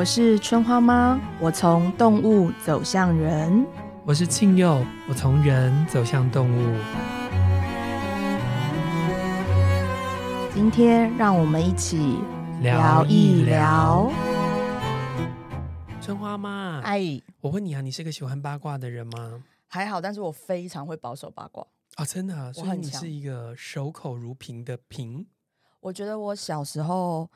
我是春花妈，我从动物走向人。我是庆佑，我从人走向动物。今天让我们一起聊一聊。春花妈，哎，我问你啊，你是个喜欢八卦的人吗？还好，但是我非常会保守八卦啊、哦，真的、啊，所以你是一个守口如瓶的瓶。我觉得我小时候。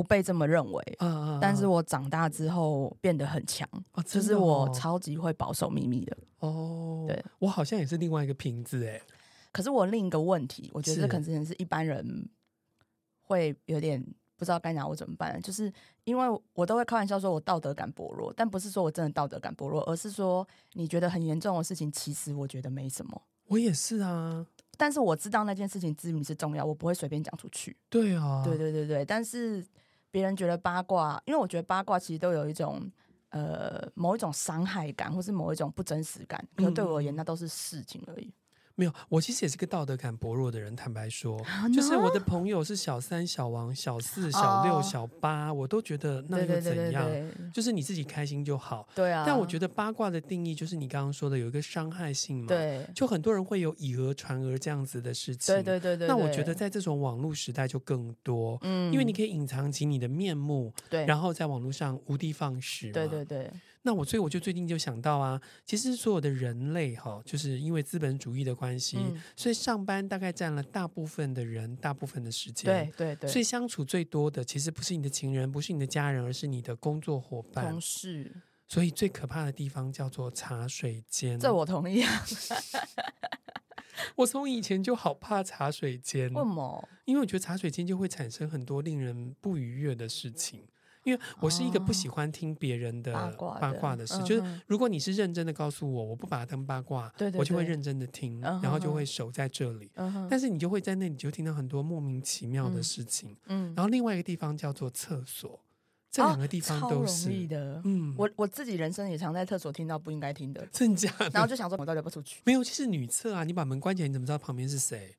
不被这么认为，嗯、但是我长大之后变得很强，就是我超级会保守秘密的。哦，对，我好像也是另外一个瓶子哎。可是我另一个问题，我觉得这可能是一般人会有点不知道该拿我怎么办，就是因为我都会开玩笑说我道德感薄弱，但不是说我真的道德感薄弱，而是说你觉得很严重的事情，其实我觉得没什么。我也是啊，但是我知道那件事情之于是重要，我不会随便讲出去。对啊，对对对对，但是。别人觉得八卦，因为我觉得八卦其实都有一种呃某一种伤害感，或是某一种不真实感。可对我而言，那都是事情而已。没有，我其实也是个道德感薄弱的人。坦白说，就是我的朋友是小三、小王、小四、小六、小八，我都觉得那又怎样？就是你自己开心就好。对啊。但我觉得八卦的定义就是你刚刚说的有一个伤害性嘛。对。就很多人会有以讹传讹这样子的事情。对对对对。那我觉得在这种网络时代就更多，嗯，因为你可以隐藏起你的面目，对，然后在网络上无的放矢。对对对。那我所以我就最近就想到啊，其实所有的人类哈，就是因为资本主义的关系，嗯、所以上班大概占了大部分的人大部分的时间。对对对。所以相处最多的其实不是你的情人，不是你的家人，而是你的工作伙伴、同事。所以最可怕的地方叫做茶水间。这我同意啊。我从以前就好怕茶水间。为什么？因为我觉得茶水间就会产生很多令人不愉悦的事情。因为我是一个不喜欢听别人的八卦的事，就是如果你是认真的告诉我，我不把它当八卦，我就会认真的听，然后就会守在这里。但是你就会在那里就听到很多莫名其妙的事情。嗯然后另外一个地方叫做厕所，这两个地方都是的。嗯，我我自己人生也常在厕所听到不应该听的，真假的？然后就想说，我到底要不出去？没有，其实女厕啊，你把门关起来，你怎么知道旁边是谁？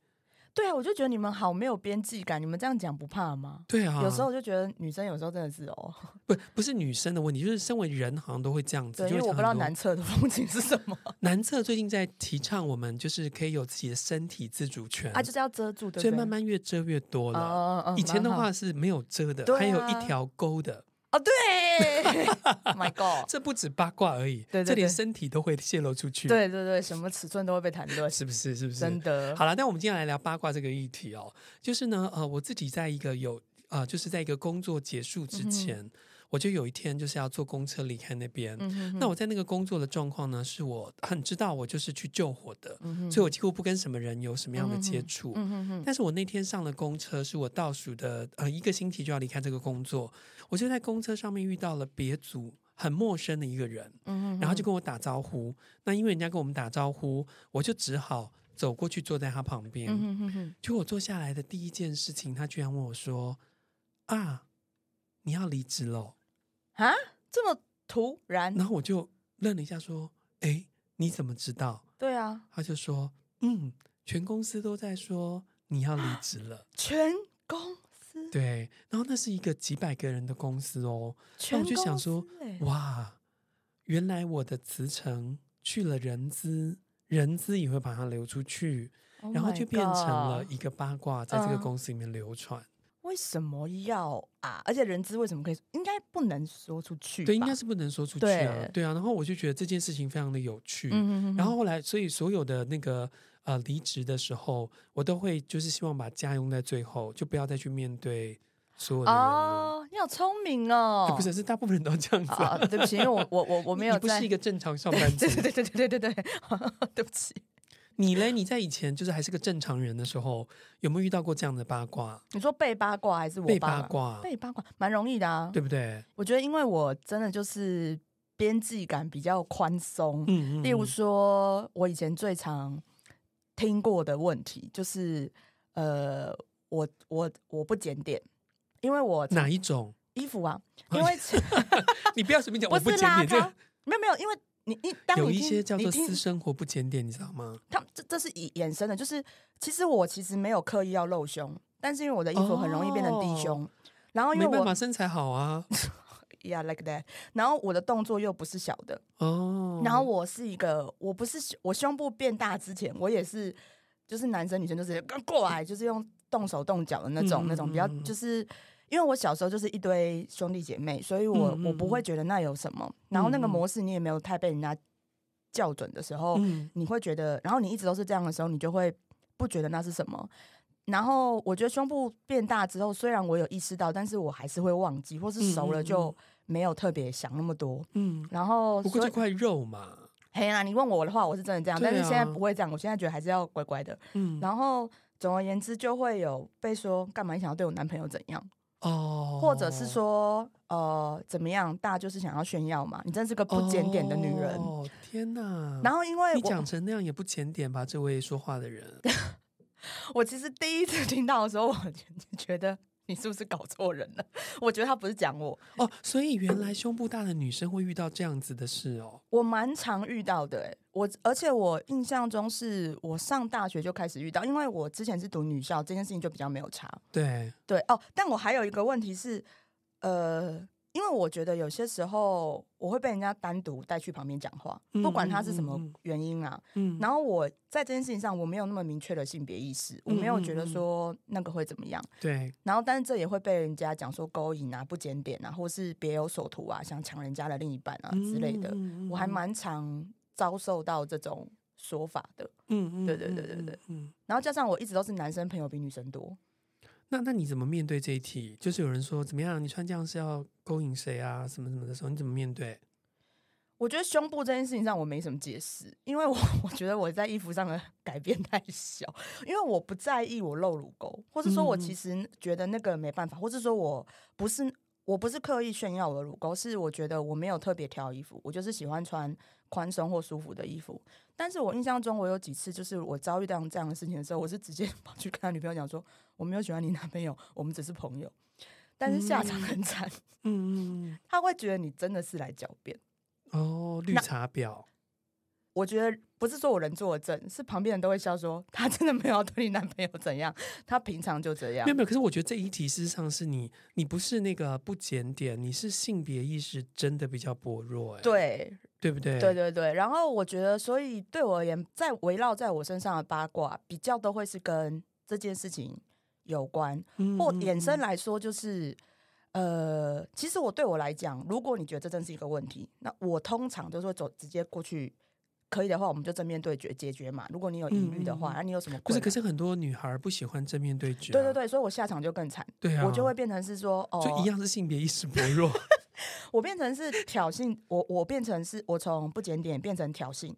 对啊，我就觉得你们好没有边际感，你们这样讲不怕吗？对啊，有时候我就觉得女生有时候真的是哦，不不是女生的问题，就是身为人好像都会这样子。对，因为我不知道男厕的风景是什么。男厕最近在提倡我们就是可以有自己的身体自主权啊，就是要遮住，对，所以慢慢越遮越多了。哦哦，以前的话是没有遮的，还有一条沟的。哦，对，My God，这不止八卦而已，对，对，对，这连身体都会泄露出去。对对对，什么尺寸都会被谈论，是不是？是不是？真的。好了，那我们今天来聊八卦这个议题哦，就是呢，呃，我自己在一个有呃，就是在一个工作结束之前。嗯我就有一天就是要坐公车离开那边，嗯、哼哼那我在那个工作的状况呢，是我很知道我就是去救火的，嗯、所以我几乎不跟什么人有什么样的接触。嗯、哼哼但是我那天上了公车，是我倒数的呃一个星期就要离开这个工作，我就在公车上面遇到了别组很陌生的一个人，然后就跟我打招呼。那因为人家跟我们打招呼，我就只好走过去坐在他旁边。嗯、哼哼哼就我坐下来的第一件事情，他居然问我说：“啊，你要离职喽？”啊，这么突然！然后我就愣了一下，说：“哎，你怎么知道？”对啊，他就说：“嗯，全公司都在说你要离职了。”全公司对，然后那是一个几百个人的公司哦。那我就想说：“哇，原来我的辞呈去了人资，人资也会把它流出去，Oh 然后就变成了一个八卦，在这个公司里面流传。”为什么要啊？而且人资为什么可以？应该不能说出去。对，应该是不能说出去啊。对，对啊。然后我就觉得这件事情非常的有趣。然后后来，所以所有的那个呃离职的时候，我都会就是希望把家用在最后，就不要再去面对所有的人。哦，你好聪明哦！欸、不是，是大部分人都这样子、啊。对不起，因为我我我我没有。你不是一个正常上班族。对对对对对对对，对不起。你嘞？你在以前就是还是个正常人的时候，有没有遇到过这样的八卦？你说被八卦还是我被八卦？被八卦蛮容易的啊，对不对？我觉得，因为我真的就是边际感比较宽松。嗯嗯。例如说，我以前最常听过的问题就是，呃，我我我不检点，因为我哪一种衣服啊？因为 你不要随便讲，我不检点这个，没有没有，因为。你你当你有一些叫做私生活不检点，你知道吗？他这这是以衍生的，就是其实我其实没有刻意要露胸，但是因为我的衣服很容易变成低胸，哦、然后因为我没办法身材好啊，yeah like that。然后我的动作又不是小的哦，然后我是一个，我不是我胸部变大之前，我也是，就是男生女生都是刚过来，就是用动手动脚的那种、嗯、那种比较，就是因为我小时候就是一堆兄弟姐妹，所以我、嗯、我不会觉得那有什么。然后那个模式你也没有太被人家校准的时候，嗯、你会觉得，然后你一直都是这样的时候，你就会不觉得那是什么。然后我觉得胸部变大之后，虽然我有意识到，但是我还是会忘记，或是熟了就没有特别想那么多。嗯，然后不过这块肉嘛，嘿呀，你问我的话，我是真的这样，啊、但是现在不会这样。我现在觉得还是要乖乖的。嗯，然后总而言之，就会有被说干嘛？你想要对我男朋友怎样？哦，或者是说呃怎么样？大家就是想要炫耀嘛？你真是个不检点的女人。哦天哪！然后因为你讲成那样也不检点吧？这位说话的人。我其实第一次听到的时候，我 觉得你是不是搞错人了？我觉得他不是讲我哦，所以原来胸部大的女生会遇到这样子的事哦。我蛮常遇到的，哎，我而且我印象中是我上大学就开始遇到，因为我之前是读女校，这件事情就比较没有差。对对哦，但我还有一个问题是，呃。因为我觉得有些时候我会被人家单独带去旁边讲话，不管他是什么原因啊。嗯，然后我在这件事情上我没有那么明确的性别意识，我没有觉得说那个会怎么样。对。然后，但是这也会被人家讲说勾引啊、不检点啊，或是别有所图啊，想抢人家的另一半啊之类的。我还蛮常遭受到这种说法的。嗯嗯，对对对对对。嗯。然后加上我一直都是男生朋友比女生多。那那你怎么面对这一题？就是有人说怎么样，你穿这样是要勾引谁啊？什么什么的时候，你怎么面对？我觉得胸部这件事情上我没什么解释，因为我 我觉得我在衣服上的 改变太小，因为我不在意我露乳沟，或者说我其实觉得那个没办法，或者说我不是我不是刻意炫耀我的乳沟，是我觉得我没有特别挑衣服，我就是喜欢穿宽松或舒服的衣服。但是我印象中，我有几次就是我遭遇到这样的事情的时候，我是直接 跑去跟他女朋友讲说，我没有喜欢你男朋友，我们只是朋友。但是下场很惨，嗯，他会觉得你真的是来狡辩。哦，绿茶婊。我觉得不是说我人做的正，是旁边人都会笑说他真的没有对你男朋友怎样，他平常就这样。没有没有，可是我觉得这一题事实上是你，你不是那个不检点，你是性别意识真的比较薄弱，哎，对。对不对？对对对，然后我觉得，所以对我而言，在围绕在我身上的八卦，比较都会是跟这件事情有关，嗯、或衍生来说，就是呃，其实我对我来讲，如果你觉得这真是一个问题，那我通常就是会走直接过去，可以的话，我们就正面对决解决嘛。如果你有疑虑的话，那、嗯啊、你有什么？不是，可是很多女孩不喜欢正面对决、啊。对对对，所以我下场就更惨。对啊，我就会变成是说，哦，就一样是性别意识薄弱。我变成是挑衅，我我变成是我从不检点变成挑衅，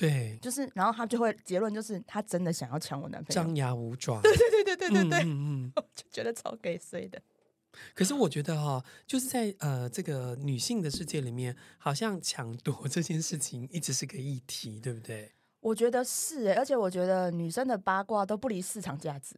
对，就是然后他就会结论就是他真的想要抢我男朋友，张牙舞爪，对对对对对对对，嗯嗯，我就觉得超给碎的。可是我觉得哈、哦，就是在呃这个女性的世界里面，好像抢夺这件事情一直是个议题，对不对？我觉得是哎，而且我觉得女生的八卦都不离市场价值。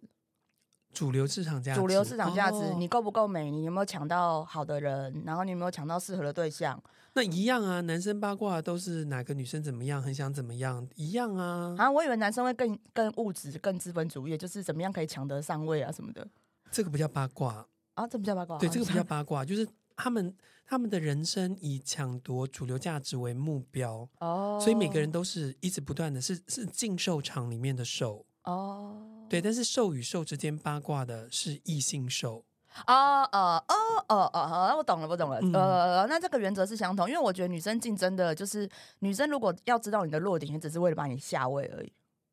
主流市场价值，主流市场价值，哦、你够不够美？你有没有抢到好的人？然后你有没有抢到适合的对象？那一样啊，男生八卦都是哪个女生怎么样，很想怎么样，一样啊。啊，我以为男生会更更物质、更资本主义，就是怎么样可以抢得上位啊什么的。这个不叫八卦啊，这不叫八卦。对，这个不叫八卦，就是他们他们的人生以抢夺主流价值为目标哦，所以每个人都是一直不断的是是竞售场里面的兽哦。对，但是兽与兽之间八卦的是异性兽啊啊哦哦哦，我懂了，我懂了。嗯、呃，那这个原则是相同，因为我觉得女生竞争的就是女生，如果要知道你的弱点，也只是为了把你下位而已，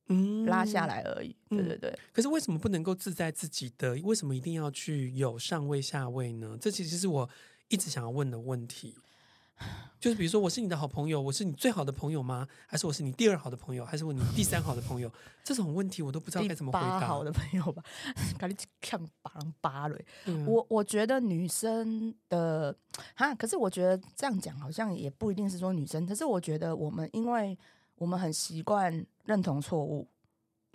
嗯，拉下来而已。对对对。可是为什么不能够自在自己的？为什么一定要去有上位下位呢？这其实是我一直想要问的问题。就是比如说，我是你的好朋友，我是你最好的朋友吗？还是我是你第二好的朋友？还是我你第三好的朋友？这种问题我都不知道该怎么回答。好的朋友吧，赶紧看八八嘞。我我觉得女生的哈，可是我觉得这样讲好像也不一定是说女生。可是我觉得我们，因为我们很习惯认同错误。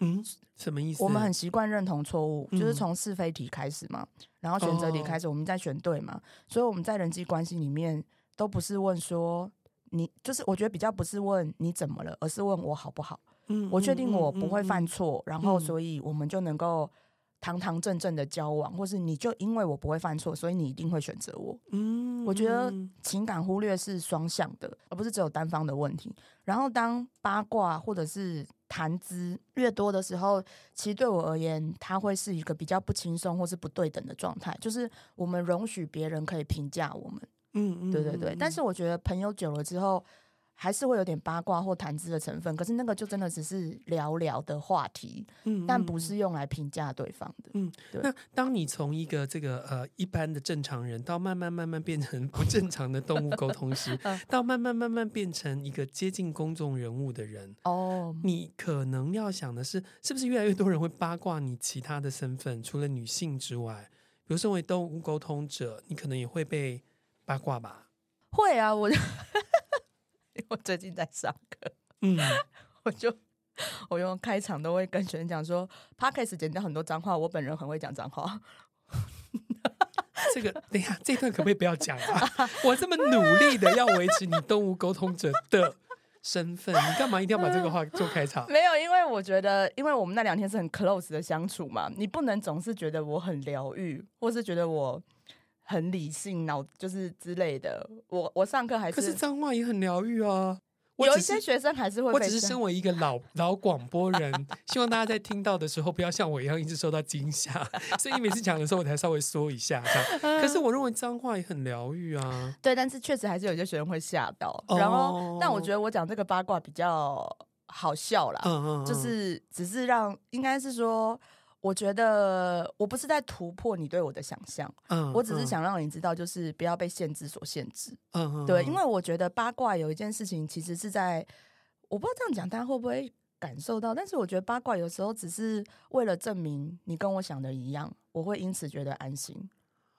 嗯，什么意思？我们很习惯认同错误，就是从是非题开始嘛，然后选择题开始，我们再选对嘛，所以我们在人际关系里面。都不是问说你，就是我觉得比较不是问你怎么了，而是问我好不好。嗯，我确定我不会犯错，嗯、然后所以我们就能够堂堂正正的交往，或是你就因为我不会犯错，所以你一定会选择我。嗯，我觉得情感忽略是双向的，而不是只有单方的问题。然后当八卦或者是谈资越多的时候，其实对我而言，它会是一个比较不轻松或是不对等的状态，就是我们容许别人可以评价我们。嗯嗯，对对对。但是我觉得朋友久了之后。还是会有点八卦或谈资的成分，可是那个就真的只是聊聊的话题，嗯，但不是用来评价对方的。嗯，对。那当你从一个这个呃一般的正常人，到慢慢慢慢变成不正常的动物沟通师，到慢慢慢慢变成一个接近公众人物的人，哦，你可能要想的是，是不是越来越多人会八卦你其他的身份？除了女性之外，比如身为动物沟通者，你可能也会被八卦吧？会啊，我。我最近在上课，嗯，我就我用开场都会跟学生讲说，Podcast 剪掉很多脏话，我本人很会讲脏话。这个 等一下，这段可不可以不要讲啊？我这么努力的要维持你动物沟通者的身份，你干嘛一定要把这个话做开场？没有，因为我觉得，因为我们那两天是很 close 的相处嘛，你不能总是觉得我很疗愈，或是觉得我。很理性，脑就是之类的。我我上课还是，可是脏话也很疗愈啊。有一些学生还是会。我只是身为一个老老广播人，希望大家在听到的时候不要像我一样一直受到惊吓。所以你每次讲的时候，我才稍微说一下。可是我认为脏话也很疗愈啊。对，但是确实还是有些学生会吓到。然后，哦、但我觉得我讲这个八卦比较好笑啦。嗯嗯，就是只是让，应该是说。我觉得我不是在突破你对我的想象，嗯，我只是想让你知道，就是不要被限制所限制，嗯，对，因为我觉得八卦有一件事情，其实是在我不知道这样讲大家会不会感受到，但是我觉得八卦有时候只是为了证明你跟我想的一样，我会因此觉得安心。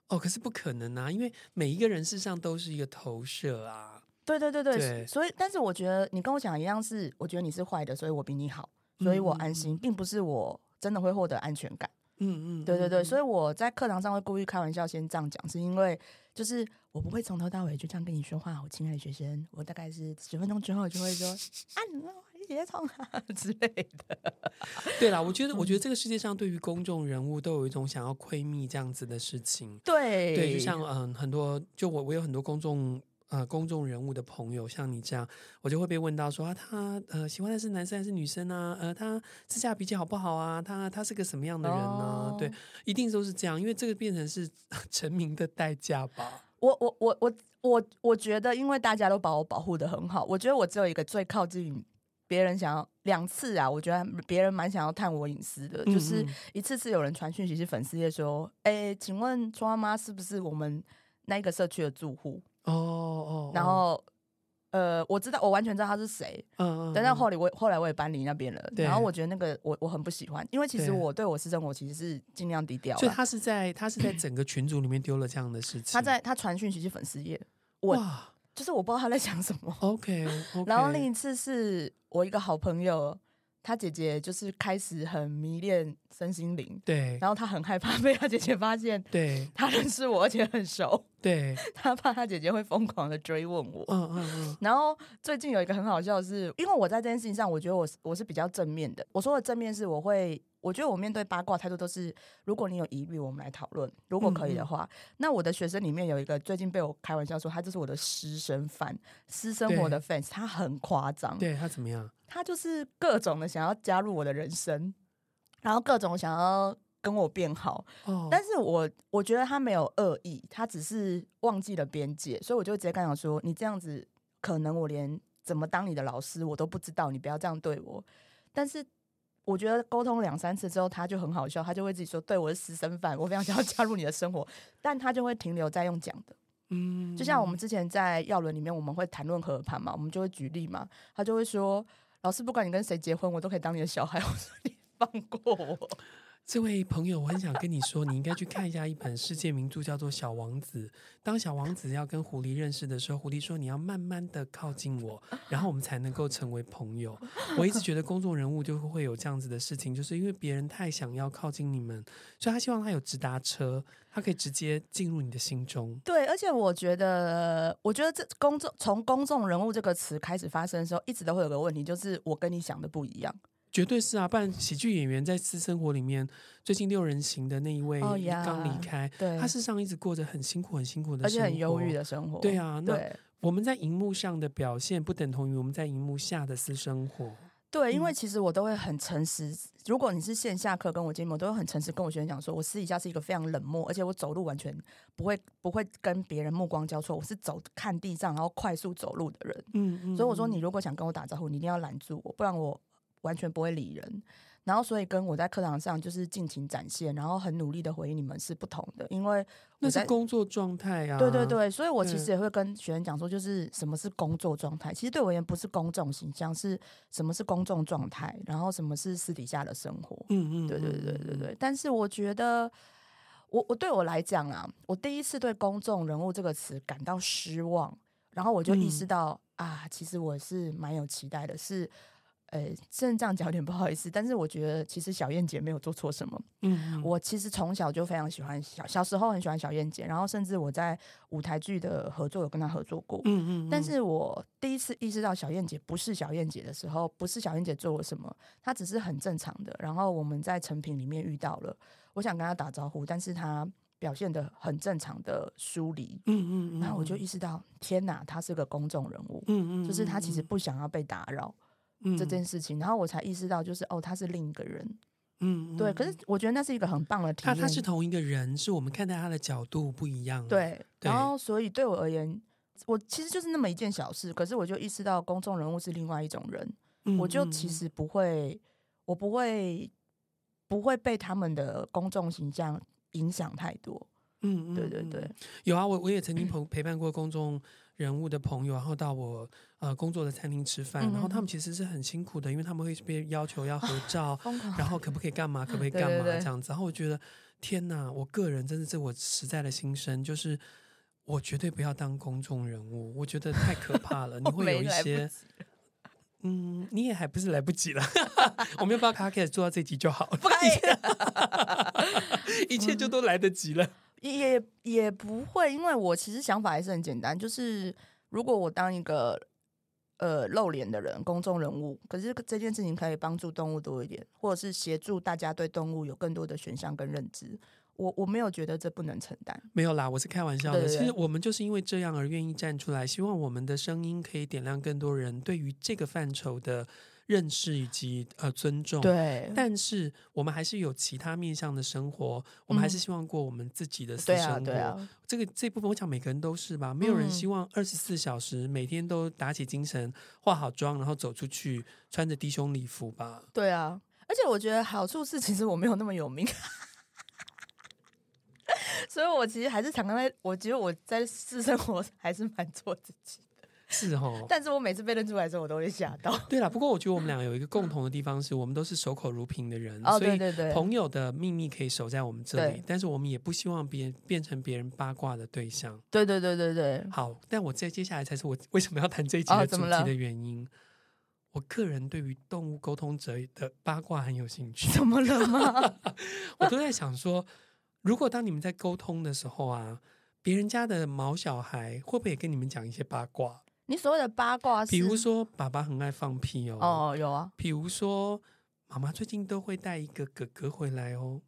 哦，可是不可能啊，因为每一个人事实上都是一个投射啊，对对对对，对，所以但是我觉得你跟我讲的一样，是我觉得你是坏的，所以我比你好，所以我安心，嗯，并不是我。真的会获得安全感，嗯嗯，对对对，所以我在课堂上会故意开玩笑先这样讲，是因为就是我不会从头到尾就这样跟你说话，我亲爱的学生，我大概是十分钟之后就会说 啊，你别冲啊之类的。对啦，我觉得我觉得这个世界上对于公众人物都有一种想要窥密这样子的事情，对对，就像嗯很多就我我有很多公众。呃，公众人物的朋友像你这样，我就会被问到说啊，他呃喜欢的是男生还是女生啊？呃，他私下脾气好不好啊？他他是个什么样的人呢？哦？对，一定都是这样，因为这个变成是 成名的代价吧。我我我我我我觉得，因为大家都把我保护的很好，我觉得我只有一个最靠近别人想要两次啊，我觉得别人蛮想要探我隐私的，嗯，就是一次次有人传讯息是粉丝页说，哎，欸，请问庄妈妈是不是我们那个社区的住户？哦哦，然后，呃，我知道，我完全知道他是谁。嗯嗯。但是后来我后来我也搬离那边了。对。然后我觉得那个我我很不喜欢，因为其实我对我私生活其实是尽量低调。所以他是在他是在整个群组里面丢了这样的事情。他在他传讯息是粉丝页，我，就是我不知道他在想什么。OK。然后另一次是我一个好朋友。他姐姐就是开始很迷恋身心灵，对，然后他很害怕被他姐姐发现，对，他认识我而且很熟，对，他怕他姐姐会疯狂的追问我，嗯嗯嗯。然后最近有一个很好笑的是，因为我在这件事情上，我觉得我是我是比较正面的。我说的正面是，我会。我觉得我面对八卦态度都是，如果你有疑虑，我们来讨论。如果可以的话，那我的学生里面有一个最近被我开玩笑说，他就是我的私生饭，私生活的 fans，他很夸张。对，他怎么样？他就是各种的想要加入我的人生，然后各种想要跟我变好。哦，但是我我觉得他没有恶意，他只是忘记了边界，所以我就直接跟他说：“你这样子，可能我连怎么当你的老师我都不知道，你不要这样对我。”但是。我觉得沟通两三次之后，他就很好笑，他就会自己说：“对，我是私生饭，我非常想要加入你的生活。”但他就会停留在用讲的，嗯，就像我们之前在药轮里面，我们会谈论和盘嘛，我们就会举例嘛，他就会说：“老师，不管你跟谁结婚，我都可以当你的小孩。”我说：“你放过我。”这位朋友，我很想跟你说，你应该去看一下一本世界名著，叫做《小王子》。当小王子要跟狐狸认识的时候，狐狸说：“你要慢慢的靠近我，然后我们才能够成为朋友。”我一直觉得公众人物就会有这样子的事情，就是因为别人太想要靠近你们，所以他希望他有直达车，他可以直接进入你的心中。对，而且我觉得，我觉得这公众从公众人物这个词开始发生的时候，一直都会有个问题，就是我跟你想的不一样。绝对是啊，不然喜剧演员在私生活里面，最近六人行的那一位刚离开，对，他事实上一直过着很辛苦、很辛苦的生活，而且很忧郁的生活。对啊，那我们在荧幕上的表现，不等同于我们在荧幕下的私生活。对，因为其实我都会很诚实。如果你是线下课跟我见面，我都会很诚实跟我学生讲说，我私底下是一个非常冷漠，而且我走路完全不会不会跟别人目光交错，我是走看地上然后快速走路的人。嗯嗯。所以我说，你如果想跟我打招呼，你一定要拦住我，不然我完全不会理人。然后，所以跟我在课堂上就是尽情展现，然后很努力的回应你们是不同的，因为那是工作状态啊。对对对，所以我其实也会跟学生讲说，就是什么是工作状态。其实对我而言，不是公众形象，是什么是公众状态，然后什么是私底下的生活。嗯嗯，对对对对对。但是我觉得，我我对我来讲啊，我第一次对公众人物这个词感到失望，然后我就意识到、嗯、啊，其实我是蛮有期待的，是。呃，甚至这样讲有点不好意思，但是我觉得其实小燕姐没有做错什么。嗯，我其实从小就非常喜欢小，小时候很喜欢小燕姐，然后甚至我在舞台剧的合作有跟她合作过。嗯嗯。但是我第一次意识到小燕姐不是小燕姐的时候，不是小燕姐做了什么，她只是很正常的。然后我们在成品里面遇到了，我想跟她打招呼，但是她表现的很正常的疏离。嗯嗯。然后我就意识到，天哪，她是个公众人物。嗯嗯。就是她其实不想要被打扰。这件事情，然后我才意识到，就是哦，他是另一个人，嗯，对。可是我觉得那是一个很棒的体验。他他是同一个人，是我们看待他的角度不一样。对，然后所以对我而言，我其实就是那么一件小事，可是我就意识到公众人物是另外一种人，嗯，我就其实不会，我不会，不会被他们的公众形象影响太多。嗯，对对对，有啊，我我也曾经陪 陪伴过公众。人物的朋友，然后到我呃工作的餐厅吃饭，嗯，然后他们其实是很辛苦的，因为他们会被要求要合照，然后可不可以干嘛，可不可以干嘛这样子。然后我觉得天哪，我个人真的是我实在的心声，就是我绝对不要当公众人物，我觉得太可怕了。你会有一些，嗯，你也还不是来不及了。我们要不要开始做到这集就好了？不可以，一切就都来得及了。也也不会，因为我其实想法还是很简单，就是如果我当一个呃露脸的人，公众人物，可是这件事情可以帮助动物多一点，或者是协助大家对动物有更多的选项跟认知，我我没有觉得这不能承担。没有啦，我是开玩笑的。对对对。其实我们就是因为这样而愿意站出来，希望我们的声音可以点亮更多人对于这个范畴的。认识以及呃尊重，对，但是我们还是有其他面向的生活，我们还是希望过我们自己的私生活。嗯、对啊，对啊，这个这部分我想每个人都是吧，没有人希望二十四小时每天都打起精神、化好妆，然后走出去穿着低胸礼服吧。对啊，而且我觉得好处是，其实我没有那么有名，所以我其实还是常常在，我觉得我在私生活还是蛮做自己。是哦，但是我每次被认出来的时候，我都会吓到。对了，不过我觉得我们两个有一个共同的地方，是我们都是守口如瓶的人。哦，对对对，朋友的秘密可以守在我们这里，但是我们也不希望别人变成别人八卦的对象。对对对对对。好，但我在接下来才是我为什么要谈这一集的主题的原因。我个人对于动物沟通者的八卦很有兴趣。怎么了吗？我都在想说，如果当你们在沟通的时候啊，别人家的毛小孩会不会也跟你们讲一些八卦？你所谓的八卦是，比如说爸爸很爱放屁哦，哦有啊，比如说妈妈最近都会带一个哥哥回来哦。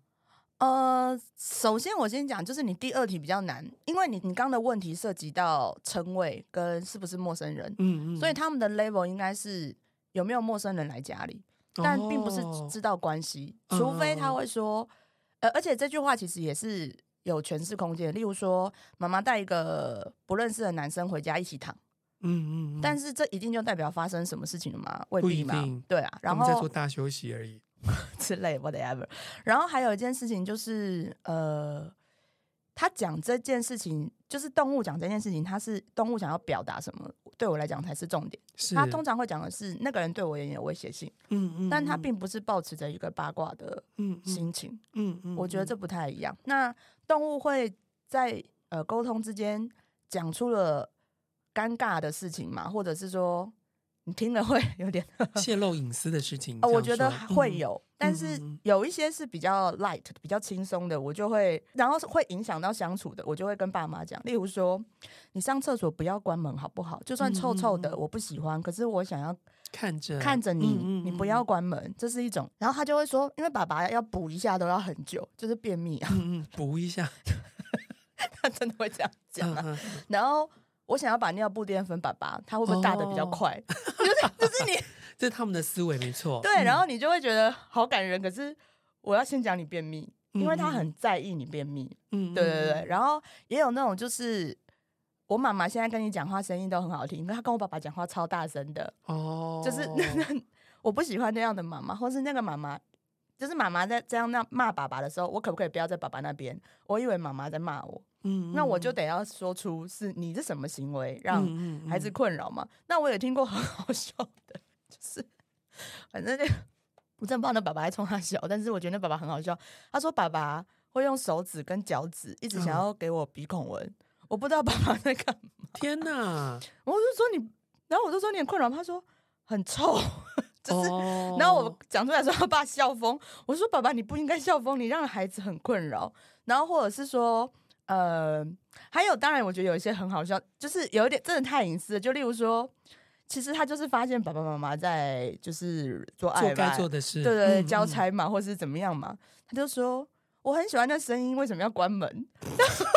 呃，首先我先讲，就是你第二题比较难，因为你你刚刚的问题涉及到称谓跟是不是陌生人，嗯嗯，所以他们的 level 应该是有没有陌生人来家里，但并不是知道关系，哦，除非他会说，呃，而且这句话其实也是有诠释空间，例如说妈妈带一个不认识的男生回家一起躺。嗯嗯，但是这一定就代表发生什么事情了吗？未必嘛。对啊，然后在做大休息而已 之类，whatever。然后还有一件事情就是，呃，他讲这件事情，就是动物讲这件事情，他是动物想要表达什么？对我来讲才是重点。是他通常会讲的是那个人对我也有威胁性，嗯嗯，但他并不是抱持着一个八卦的心情，嗯嗯，嗯，我觉得这不太一样。那动物会在呃沟通之间讲出了。尴尬的事情嘛，或者是说你听了会有点 泄露隐私的事情。哦，我觉得会有，嗯、但是有一些是比较 light、比较轻松的，我就会，然后会影响到相处的，我就会跟爸妈讲。例如说，你上厕所不要关门好不好？就算臭臭的，我不喜欢，可是我想要看着看着你，你不要关门，这是一种。然后他就会说，因为爸爸要补一下都要很久，就是便秘啊，补一下，他真的会这样讲啊。然后。我想要把尿布垫分爸爸，他会不会大的比较快？哦、就是就是你，这是他们的思维没错。对，然后你就会觉得好感人。可是我要先讲你便秘，因为他很在意你便秘。嗯，对对对。然后也有那种就是我妈妈现在跟你讲话声音都很好听，因为她跟我爸爸讲话超大声的。哦，就是 我不喜欢那样的妈妈，或是那个妈妈，就是妈妈在这样那骂爸爸的时候，我可不可以不要在爸爸那边？我以为妈妈在骂我。嗯，那我就得要说出是你是什么行为让孩子困扰嘛？嗯嗯嗯、那我也听过很好笑的，就是反正那我真的不知道那爸爸还冲他笑，但是我觉得那爸爸很好笑。他说爸爸会用手指跟脚趾一直想要给我鼻孔闻，嗯、我不知道爸爸在干嘛。天哪！我就说你，然后我就说你很困扰，他说很臭，就是，哦、然后我讲出来说他爸笑疯，我说爸爸你不应该笑疯，你让孩子很困扰，然后或者是说。呃，还有，当然，我觉得有一些很好笑，就是有一点真的太隐私了。就例如说，其实他就是发现爸爸妈妈在就是做爱，做该做的事，对对对，交差嘛，嗯嗯或是怎么样嘛，他就说我很喜欢那声音，为什么要关门？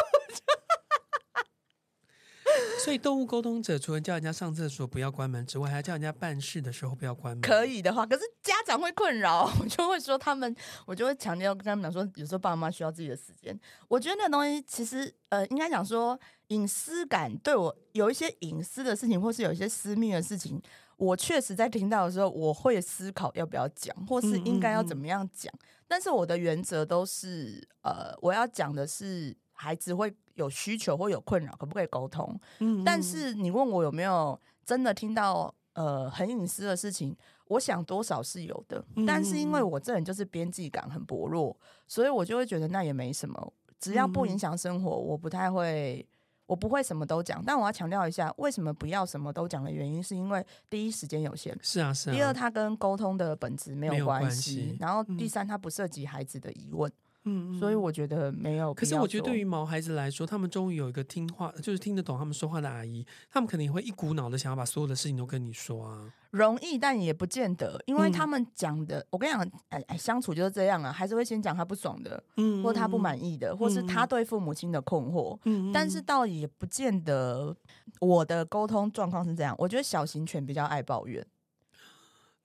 所以动物沟通者除了叫人家上厕所不要关门之外，还要叫人家办事的时候不要关门。可以的话，可是家长会困扰，我就会说他们，我就会强调跟他们讲说，有时候爸妈需要自己的时间。我觉得那个东西其实呃，应该讲说隐私感对我有一些隐私的事情，或是有一些私密的事情，我确实在听到的时候，我会思考要不要讲，或是应该要怎么样讲。嗯嗯嗯。但是我的原则都是呃，我要讲的是。孩子会有需求或有困扰，可不可以沟通？嗯，嗯，但是你问我有没有真的听到呃很隐私的事情，我想多少是有的。但是因为我这人就是边际感很薄弱，所以我就会觉得那也没什么，只要不影响生活，我不太会，我不会什么都讲。但我要强调一下，为什么不要什么都讲的原因，是因为第一时间有限，是啊是啊。第二，它跟沟通的本质没有关系。然后第三，它不涉及孩子的疑问。嗯，所以我觉得没有。可是我觉得对于毛孩子来说，他们终于有一个听话，就是听得懂他们说话的阿姨，他们肯定会一股脑的想要把所有的事情都跟你说啊。容易，但也不见得，因为他们讲的，嗯、我跟你讲，哎哎，相处就是这样啊，还是会先讲他不爽的，嗯，或他不满意的，嗯、或是他对父母亲的困惑，嗯，但是倒也不见得。我的沟通状况是这样，我觉得小型犬比较爱抱怨，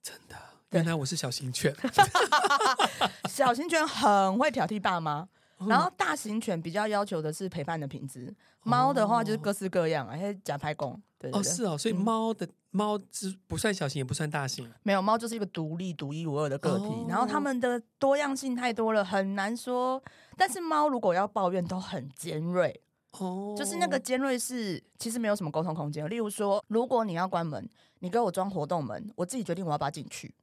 真的。原来我是小型犬，小型犬很会挑剔爸妈，然后大型犬比较要求的是陪伴的品质，猫的话就是各式各样啊，还是假拍工，哦是哦，所以猫的猫是不算小型，也不算大型，没有，猫就是一个独立、独一无二的个体，然后它们的多样性太多了，很难说。但是猫如果要抱怨，都很尖锐，哦，就是那个尖锐是其实没有什么沟通空间。例如说，如果你要关门，你给我装活动门，我自己决定我要不要进去。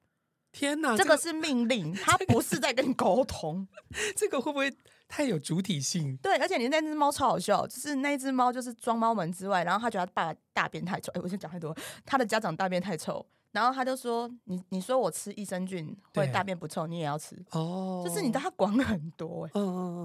天哪，这个是命令，他不是在跟你沟通。这个会不会太有主体性？对，而且你那只猫超好笑，就是那只猫就是装猫门之外，然后他觉得他爸大便太臭。哎，我先讲太多，他的家长大便太臭，然后他就说：“你你说我吃益生菌会大便不臭，你也要吃哦。”就是你对他管很多，哎，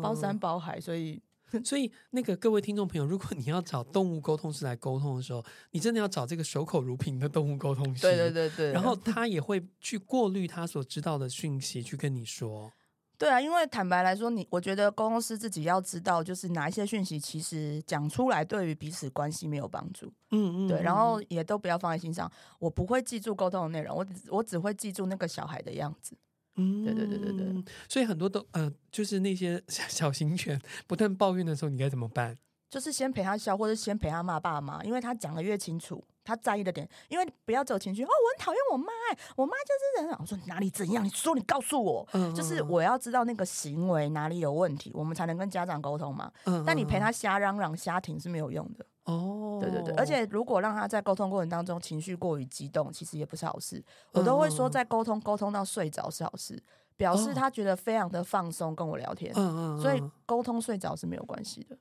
包山包海，所以。所以，那个各位听众朋友，如果你要找动物沟通师来沟通的时候，你真的要找这个守口如瓶的动物沟通师。对对对对。然后他也会去过滤他所知道的讯息，去跟你说。对啊，因为坦白来说，你我觉得沟通师自己要知道，就是哪一些讯息其实讲出来对于彼此关系没有帮助。嗯，嗯嗯。对，然后也都不要放在心上。我不会记住沟通的内容，我只我只会记住那个小孩的样子。嗯，对对对对对，所以很多都呃，就是那些 小型犬不断抱怨的时候，你该怎么办？就是先陪他笑，或者先陪他骂爸妈，因为他讲的越清楚，他在意的点，因为不要走情绪哦，我很讨厌我妈，我妈就是人，我说哪里怎样，你说你告诉我，嗯、就是我要知道那个行为哪里有问题，我们才能跟家长沟通嘛。嗯、但你陪他瞎嚷嚷、瞎挺是没有用的。哦，对对对，而且如果让他在沟通过程当中情绪过于激动，其实也不是好事。我都会说，在沟通沟通到睡着是好事，表示他觉得非常的放松跟我聊天。嗯嗯，所以沟通睡着是没有关系的。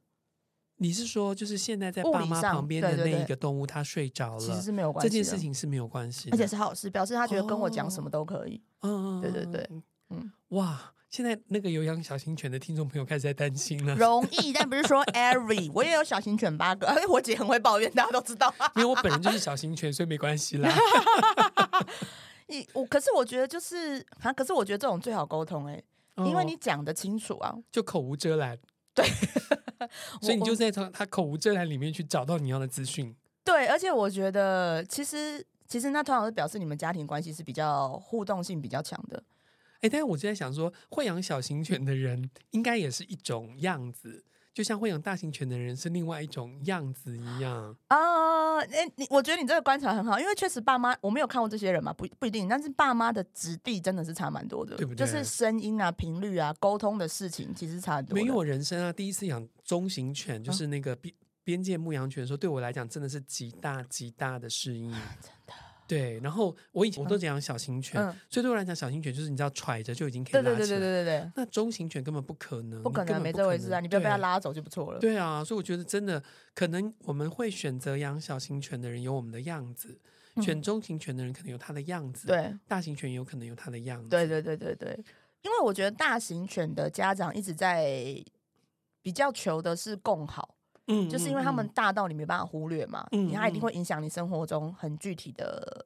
你是说，就是现在在爸妈旁边的那一个动物，它睡着了，其实是没有关系，这件事情是没有关系，而且是好事，表示他觉得跟我讲什么都可以。嗯、哦，对对对，嗯，哇，现在那个有养小型犬的听众朋友开始在担心了。容易，但不是说 every，我也有小型犬八个，哎，我姐很会抱怨，大家都知道。因为我本人就是小型犬，所以没关系啦。你我，可是我觉得就是啊，可是我觉得这种最好沟通哎、欸，哦、因为你讲得清楚啊，就口无遮拦。对。所以你就在他他口无遮拦里面去找到你要的资讯。对，而且我觉得其实其实那通常是表示你们家庭关系是比较互动性比较强的。哎、欸，但是我就在想说，会养小型犬的人应该也是一种样子。就像会养大型犬的人是另外一种样子一样啊！哎、呃，你我觉得你这个观察很好，因为确实爸妈我没有看过这些人嘛，不不一定。但是爸妈的质地真的是差蛮多的，对不对？就是声音啊、频率啊、沟通的事情，其实差很多。没有我人生啊，第一次养中型犬，就是那个边边界牧羊犬的时候，对我来讲真的是极大极大的适应。真的。对，然后我以前我都讲小型犬，嗯、所以对我来讲，小型犬就是你知道揣着就已经可以拉起来。对对对对对对。那中型犬根本不可能，不可能，没这回事啊！你不要被它拉走就不错了。对啊，所以我觉得真的可能我们会选择养小型犬的人有我们的样子，嗯、选中型犬的人可能有他的样子，对，大型犬有可能有他的样子。对对对对对，因为我觉得大型犬的家长一直在比较求的是共好。嗯，就是因为他们大到你没办法忽略嘛，嗯，它一定会影响你生活中很具体的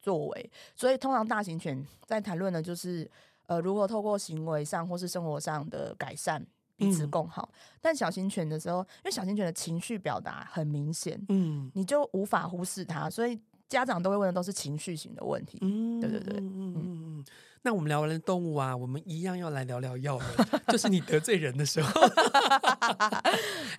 作为，所以通常大型犬在谈论的就是呃，如何透过行为上或是生活上的改善彼此共好。嗯，但小型犬的时候，因为小型犬的情绪表达很明显，嗯，你就无法忽视它，所以家长都会问的都是情绪型的问题。嗯，对对对，嗯嗯嗯。那我们聊完了动物啊，我们一样要来聊聊药了，就是你得罪人的时候。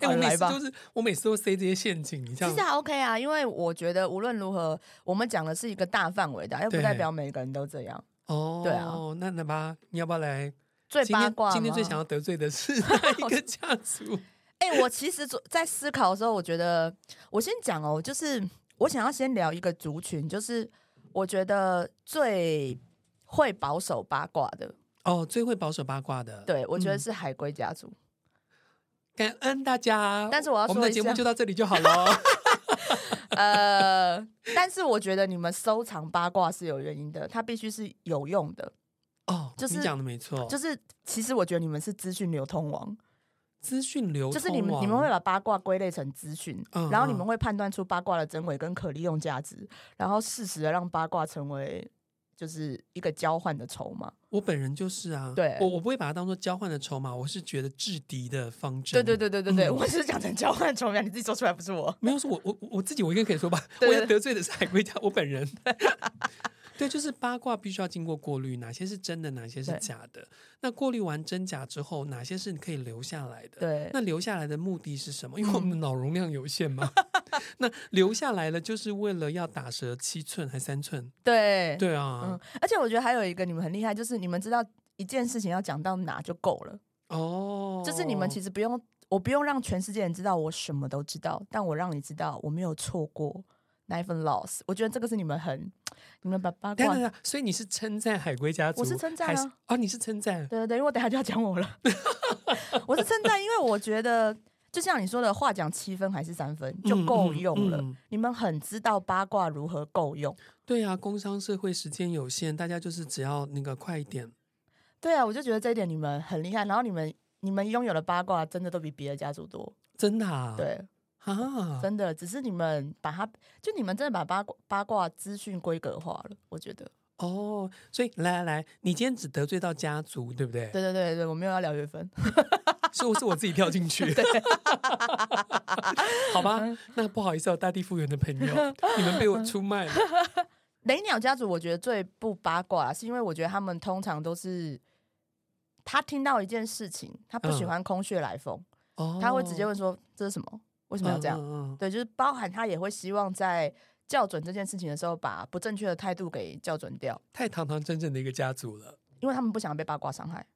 哎、欸，我每次都是，我每次都塞这些陷阱，你这样。其实还 OK 啊，因为我觉得无论如何，我们讲的是一个大范围的，又不代表每个人都这样。哦，对啊。那那吧，你要不要来？最八卦今天最想要得罪的是 哪一个家族？哎、欸，我其实在思考的时候，我觉得我先讲哦，就是我想要先聊一个族群，就是我觉得最。会保守八卦的哦，最会保守八卦的，对，我觉得是海龟家族。感恩大家，但是我要说，我们的节目就到这里就好了。呃，但是我觉得你们收藏八卦是有原因的，它必须是有用的。哦，就是你讲的没错，就是其实我觉得你们是资讯流通王，资讯流通就是你们你们会把八卦归类成资讯，嗯、然后你们会判断出八卦的真伪跟可利用价值，然后适时的让八卦成为。就是一个交换的筹码，我本人就是啊，对，我我不会把它当做交换的筹码，我是觉得制敌的方针。对对对对对对，嗯、我是讲成交换筹码，你自己说出来不是我，没有是我我我自己我应该可以说吧，对对对，我要得罪的是海龟家，我本人。对，就是八卦必须要经过过滤，哪些是真的，哪些是假的。那过滤完真假之后，哪些是你可以留下来的？对，那留下来的目的是什么？因为我们的脑容量有限嘛。嗯、那留下来了，就是为了要打折七寸还三寸？对，对啊、嗯。而且我觉得还有一个你们很厉害，就是你们知道一件事情要讲到哪就够了。哦，就是你们其实不用，我不用让全世界人知道我什么都知道，但我让你知道我没有错过。那一份 loss，我觉得这个是你们很，你们把八卦。所以你是称赞海龟家族？我是称赞啊。哦，你是称赞？对对对，因为我等下就要讲我了。我是称赞，因为我觉得就像你说的话，讲七分还是三分就够用了。嗯嗯嗯、你们很知道八卦如何够用。对啊，工商社会时间有限，大家就是只要那个快一点。对啊，我就觉得这一点你们很厉害。然后你们你们拥有的八卦真的都比别的家族多，真的啊？对。啊，真的，只是你们把它，就你们真的把八卦八卦资讯规格化了，我觉得。哦，所以来来来，你今天只得罪到家族，对不对？对对对对，我没有要聊月份，是我是我自己跳进去。对 好吧，那不好意思哦，大地复原的朋友，你们被我出卖了。雷鸟家族，我觉得最不八卦，是因为我觉得他们通常都是，他听到一件事情，他不喜欢空穴来风，嗯、他会直接问说这是什么。为什么要这样？嗯嗯嗯对，就是包含他也会希望在校准这件事情的时候，把不正确的态度给校准掉。太堂堂正正的一个家族了，因为他们不想被八卦伤害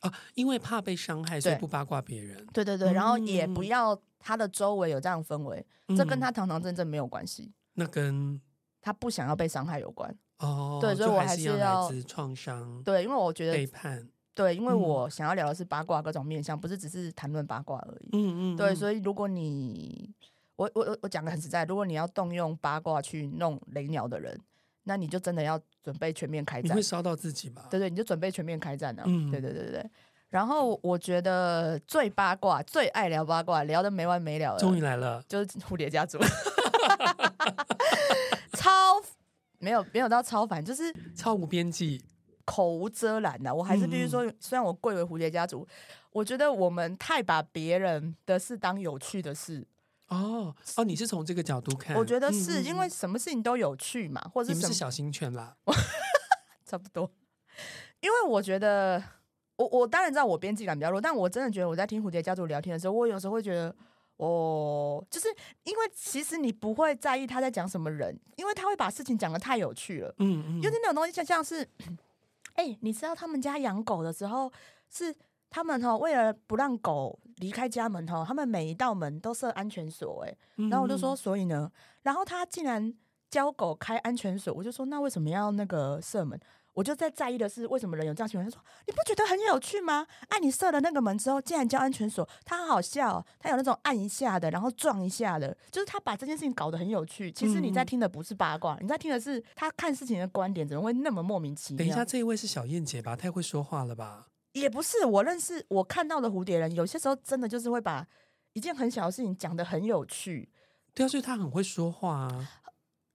啊，因为怕被伤害，所以不八卦别人。对对对，然后也不要他的周围有这样氛围，嗯、这跟他堂堂正正没有关系。那跟他不想要被伤害有关。哦，对，所以我还是要创伤。对，因为我觉得背叛。对，因为我想要聊的是八卦各种面向，不是只是谈论八卦而已。嗯嗯，对，所以如果你我我我讲的很实在，如果你要动用八卦去弄雷鸟的人，那你就真的要准备全面开战，你会烧到自己吗？对对，你就准备全面开战了。嗯，对对对对。然后我觉得最八卦、最爱聊八卦、聊的没完没了的，终于来了，就是蝴蝶家族，超没有没有到超凡，就是超无边际、口无遮拦的。我还是必须说，嗯、虽然我贵为蝴蝶家族，我觉得我们太把别人的事当有趣的事。哦哦，你是从这个角度看？我觉得是、嗯、因为什么事情都有趣嘛，或者你们是小型犬啦，差不多。因为我觉得。我我当然知道我边际感比较弱，但我真的觉得我在听蝴蝶家族聊天的时候，我有时候会觉得，哦，就是因为其实你不会在意他在讲什么人，因为他会把事情讲得太有趣了。嗯嗯，就是那种东西，像像是，哎、欸，你知道他们家养狗的时候，是他们哈为了不让狗离开家门哈，他们每一道门都设安全锁，哎，然后我就说，所以呢，然后他竟然教狗开安全锁，我就说，那为什么要那个设门？我就在在意的是为什么人有这样行为。他说：“你不觉得很有趣吗？哎、啊，你设了那个门之后，竟然交安全锁，他好好笑、哦。他有那种按一下的，然后撞一下的，就是他把这件事情搞得很有趣。其实你在听的不是八卦，嗯、你在听的是他看事情的观点，怎么会那么莫名其妙？等一下，这一位是小燕姐吧？太会说话了吧？也不是，我认识我看到的蝴蝶人，有些时候真的就是会把一件很小的事情讲得很有趣。对啊，所以他很会说话啊，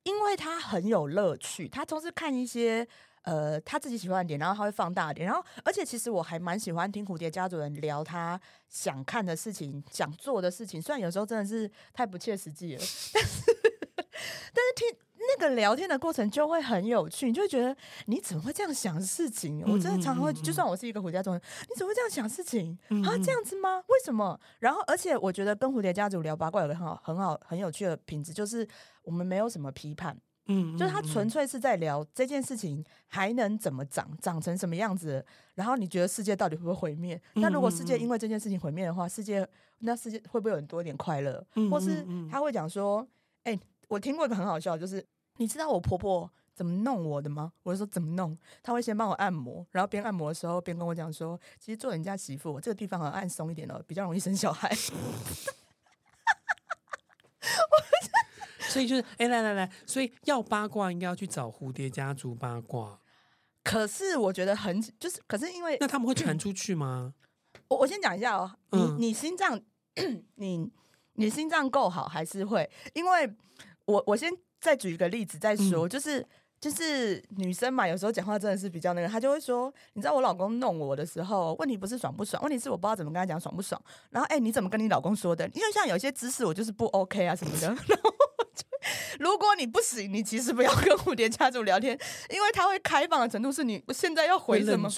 因为他很有乐趣。他总是看一些。呃，他自己喜欢的点，然后他会放大点，然后而且其实我还蛮喜欢听蝴蝶家族人聊他想看的事情、想做的事情，虽然有时候真的是太不切实际了，但是但是听那个聊天的过程就会很有趣，你就会觉得你怎么会这样想事情？我真的常常会，就算我是一个蝴蝶家族人，你怎么会这样想事情啊？这样子吗？为什么？然后而且我觉得跟蝴蝶家族聊八卦有个很好、很好、很有趣的品质，就是我们没有什么批判。嗯，就是他纯粹是在聊这件事情还能怎么长，长成什么样子。然后你觉得世界到底会不会毁灭？那如果世界因为这件事情毁灭的话，世界那世界会不会有很多一点快乐？或是他会讲说，哎、欸，我听过一个很好笑，就是你知道我婆婆怎么弄我的吗？我就说怎么弄？他会先帮我按摩，然后边按摩的时候边跟我讲说，其实做人家媳妇这个地方好像按松一点哦，比较容易生小孩。所以就是，哎、欸，来来来，所以要八卦应该要去找蝴蝶家族八卦。可是我觉得很，就是，可是因为那他们会传出去吗？我我先讲一下哦，嗯、你你心脏，你你心脏够好还是会？因为我我先再举一个例子再说，嗯、就是就是女生嘛，有时候讲话真的是比较那个，她就会说，你知道我老公弄我的时候，问题不是爽不爽，问题是我不知道怎么跟他讲爽不爽。然后哎、欸，你怎么跟你老公说的？因为像有些姿势我就是不 OK 啊什么的。然 后 如果你不行，你其实不要跟蝴蝶家族聊天，因为他会开放的程度是你现在要回什么？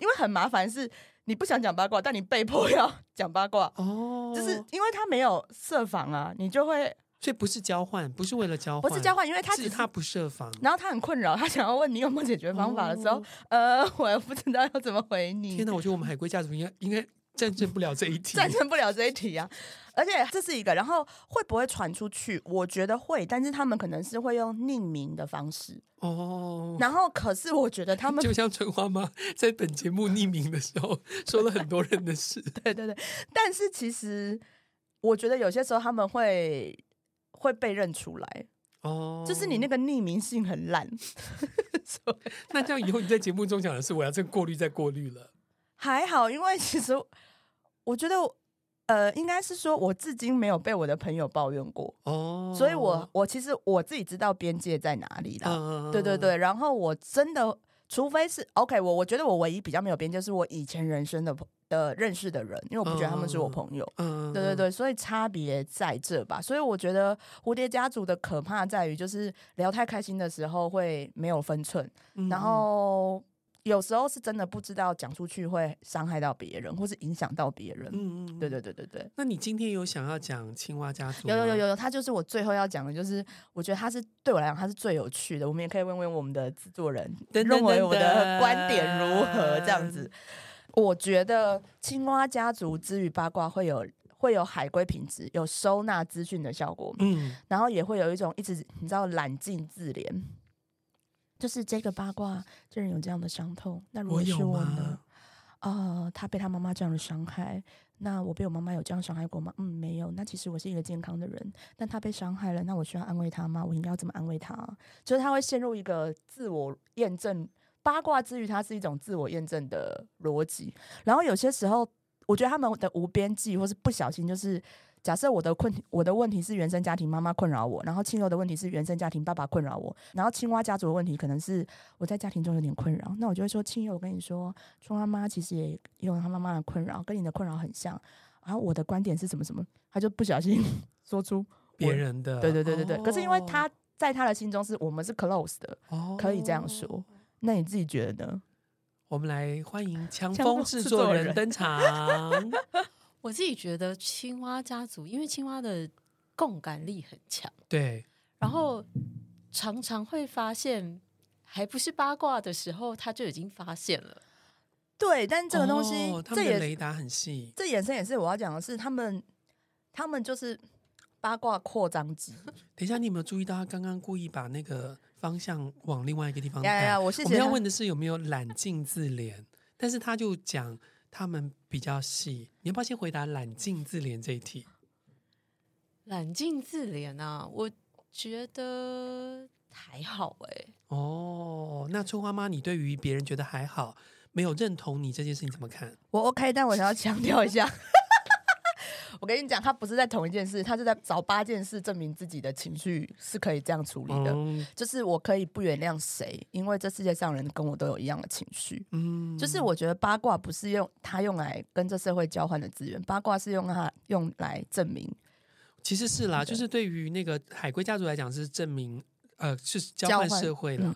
因为很麻烦，是你不想讲八卦，但你被迫要讲八卦哦，就是因为他没有设防啊，你就会，所以不是交换，不是为了交换，不是交换，因为他只是他不设防，然后他很困扰，他想要问你有没有解决方法的时候，哦、呃，我也不知道要怎么回你。天哪，我觉得我们海龟家族应该应该。战胜不了这一题，战胜不了这一题啊！而且这是一个，然后会不会传出去？我觉得会，但是他们可能是会用匿名的方式哦。然后，可是我觉得他们就像春花妈 在本节目匿名的时候说了很多人的事，对对对。但是其实我觉得有些时候他们会会被认出来哦，就是你那个匿名性很烂。那这样以后你在节目中讲的是，我要再过滤再过滤了。还好，因为其实我觉得，呃，应该是说，我至今没有被我的朋友抱怨过哦，所以我我其实我自己知道边界在哪里的，哦、对对对。然后我真的，除非是 OK，我我觉得我唯一比较没有边界，就是我以前人生的的认识的人，因为我不觉得他们是我朋友，嗯、对对对，所以差别在这吧。所以我觉得蝴蝶家族的可怕在于，就是聊太开心的时候会没有分寸，嗯、然后。有时候是真的不知道讲出去会伤害到别人，或是影响到别人。嗯嗯，对对对对对。那你今天有想要讲青蛙家族？有有有有，他就是我最后要讲的，就是我觉得他是对我来讲他是最有趣的。我们也可以问问我们的制作人，认为我的观点如何？这样子，我觉得青蛙家族之于八卦会有会有海归品质，有收纳资讯的效果。嗯，然后也会有一种一直你知道冷静自怜。就是这个八卦，这人有这样的伤痛。那如果是我呢？呃，他被他妈妈这样的伤害，那我被我妈妈有这样伤害过吗？嗯，没有。那其实我是一个健康的人，但他被伤害了，那我需要安慰他吗？我应该要怎么安慰他？就是他会陷入一个自我验证，八卦之于他是一种自我验证的逻辑。然后有些时候，我觉得他们的无边际或是不小心，就是。假设我的困我的问题是原生家庭妈妈困扰我，然后青柔的问题是原生家庭爸爸困扰我，然后青蛙家族的问题可能是我在家庭中有点困扰，那我就会说青友，我跟你说，春花妈其实也有她妈妈的困扰，跟你的困扰很像。然后我的观点是什么什么，他就不小心 说出别人的，对对对对对。哦、可是因为他在他的心中是我们是 close 的，哦、可以这样说。那你自己觉得呢？我们来欢迎强风制作人登场。我自己觉得青蛙家族，因为青蛙的共感力很强，对，然后常常会发现，还不是八卦的时候，他就已经发现了。对，但这个东西，哦、他们的雷达很细，这眼神也是我要讲的是，他们，他们就是八卦扩张机。等一下，你有没有注意到他刚刚故意把那个方向往另外一个地方带？呀呀，我谢谢。我们要问的是有没有揽镜自怜，但是他就讲。他们比较细，你要不要先回答“揽镜自怜”这一题？揽镜自怜啊，我觉得还好哎、欸。哦，那春花妈，你对于别人觉得还好，没有认同你这件事情怎么看？我 OK，但我想要强调一下。我跟你讲，他不是在同一件事，他是在找八件事证明自己的情绪是可以这样处理的。嗯、就是我可以不原谅谁，因为这世界上人跟我都有一样的情绪。嗯，就是我觉得八卦不是用他用来跟这社会交换的资源，八卦是用它用来证明。其实是啦，就是对于那个海龟家族来讲是证明，呃，是交换社会的。嗯、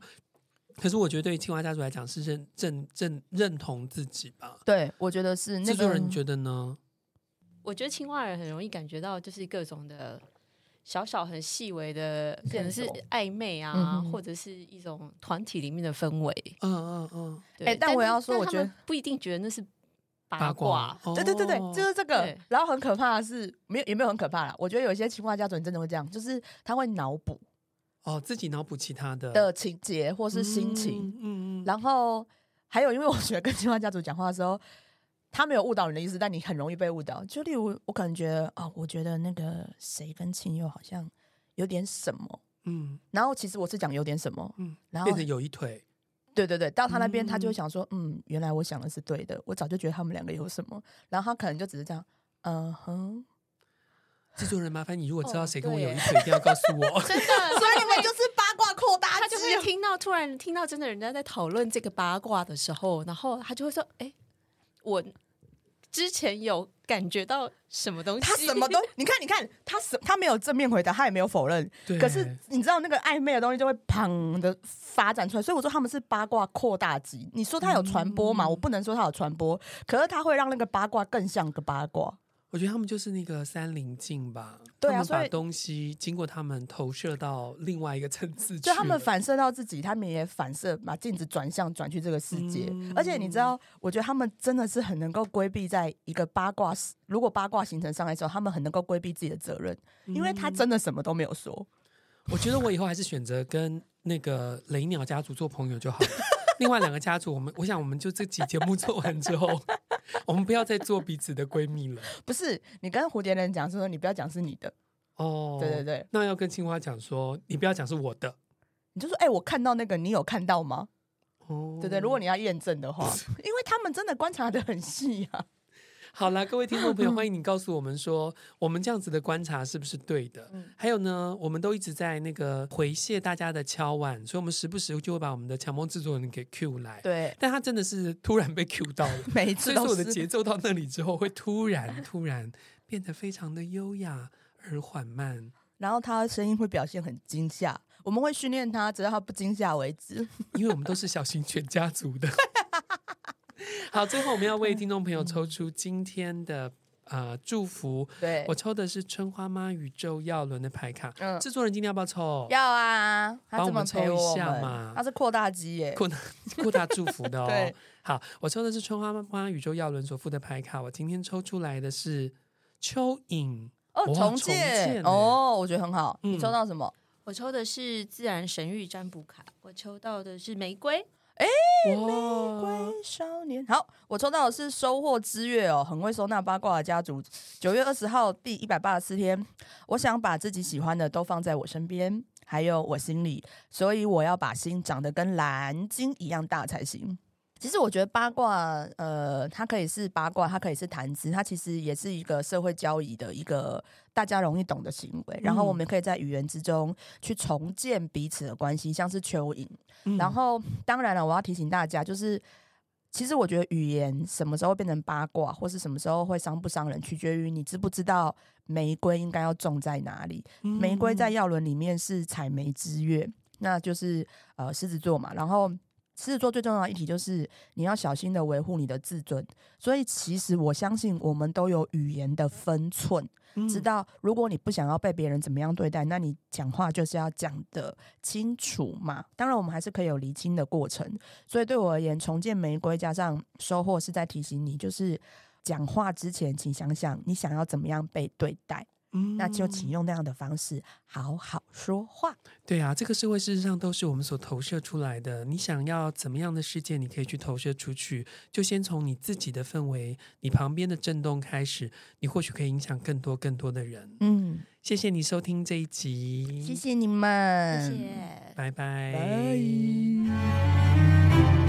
可是我觉得对于青蛙家族来讲是认认认认同自己吧。对，我觉得是。那个、制作人觉得呢？我觉得青蛙人很容易感觉到，就是各种的小小很细微的，可能是暧昧啊，或者是一种团体里面的氛围。嗯嗯嗯。哎、欸，但我要说，我觉得不一定觉得那是八卦。对对对对，就是这个。然后很可怕的是，没有也没有很可怕啦。我觉得有一些青蛙家族人真的会这样，就是他会脑补哦，自己脑补其他的的情节或是心情。嗯嗯。嗯嗯然后还有，因为我觉得跟青蛙家族讲话的时候。他没有误导你的意思，但你很容易被误导。就例如，我可能觉得，哦，我觉得那个谁跟亲友好像有点什么，嗯，然后其实我是讲有点什么，嗯，然后变成有一腿，对对对，到他那边，他就会想说，嗯，嗯，原来我想的是对的，我早就觉得他们两个有什么，然后他可能就只是这样，嗯哼。制作人，麻烦你，如果知道谁跟我有一腿，一定要告诉我。真的，所以你们就是八卦扩大，他就会听到突然听到真的人家在讨论这个八卦的时候，然后他就会说，哎。我之前有感觉到什么东西？他什么都，你看，你看，他什他没有正面回答，他也没有否认。可是你知道那个暧昧的东西就会砰的发展出来，所以我说他们是八卦扩大机。你说他有传播嘛？嗯、我不能说他有传播，可是他会让那个八卦更像个八卦。我觉得他们就是那个三棱镜吧，对啊，他们把东西经过他们投射到另外一个层次去，就他们反射到自己，他们也反射把镜子转向转去这个世界。嗯、而且你知道，我觉得他们真的是很能够规避，在一个八卦，如果八卦形成伤害之后，他们很能够规避自己的责任，因为他真的什么都没有说。嗯、我觉得我以后还是选择跟那个雷鸟家族做朋友就好了。另外两个家族，我们我想我们就这期节目做完之后。我们不要再做彼此的闺蜜了。不是，你跟蝴蝶人讲说，你不要讲是你的。哦，对对对。那要跟青蛙讲说，你不要讲是我的。你就说，哎、欸，我看到那个，你有看到吗？哦，对对。如果你要验证的话，因为他们真的观察的很细啊。好了，各位听众朋友，欢迎你告诉我们说，我们这样子的观察是不是对的？嗯、还有呢，我们都一直在那个回谢大家的敲碗，所以我们时不时就会把我们的强梦制作人给 Q 来。对，但他真的是突然被 Q 到了，每一次都是。所以我的节奏到那里之后，会突然突然变得非常的优雅而缓慢，然后他的声音会表现很惊吓，我们会训练他，直到他不惊吓为止。因为我们都是小型犬家族的。好，最后我们要为听众朋友抽出今天的。呃，祝福。对，我抽的是春花妈宇宙耀轮的牌卡。嗯，制作人今天要不要抽？要啊，帮我们抽一下嘛。他是扩大机耶，扩大 扩大祝福的哦。对，好，我抽的是春花妈宇宙耀轮所附的牌卡。我今天抽出来的是蚯蚓哦，重建哦，我觉得很好。你抽到什么？我抽的是自然神域占卜卡。我抽到的是玫瑰。哎，玫瑰少年。好，我抽到的是收获之月哦，很会收纳八卦的家族。九月二十号第一百八十四天，我想把自己喜欢的都放在我身边，还有我心里，所以我要把心长得跟蓝鲸一样大才行。其实我觉得八卦，呃，它可以是八卦，它可以是谈资，它其实也是一个社会交易的一个大家容易懂的行为。然后我们可以在语言之中去重建彼此的关系，像是蚯蚓。然后当然了，我要提醒大家，就是其实我觉得语言什么时候变成八卦，或是什么时候会伤不伤人，取决于你知不知道玫瑰应该要种在哪里。玫瑰在药轮里面是采梅之月，那就是呃狮子座嘛，然后。狮子座最重要的一题就是你要小心的维护你的自尊，所以其实我相信我们都有语言的分寸，知道如果你不想要被别人怎么样对待，那你讲话就是要讲的清楚嘛。当然，我们还是可以有厘清的过程。所以对我而言，重建玫瑰加上收获是在提醒你，就是讲话之前，请想想你想要怎么样被对待。嗯，那就请用那样的方式好好说话。对啊，这个社会事实上都是我们所投射出来的。你想要怎么样的世界，你可以去投射出去。就先从你自己的氛围、你旁边的震动开始，你或许可以影响更多更多的人。嗯，谢谢你收听这一集，谢谢你们，谢谢，拜拜。Bye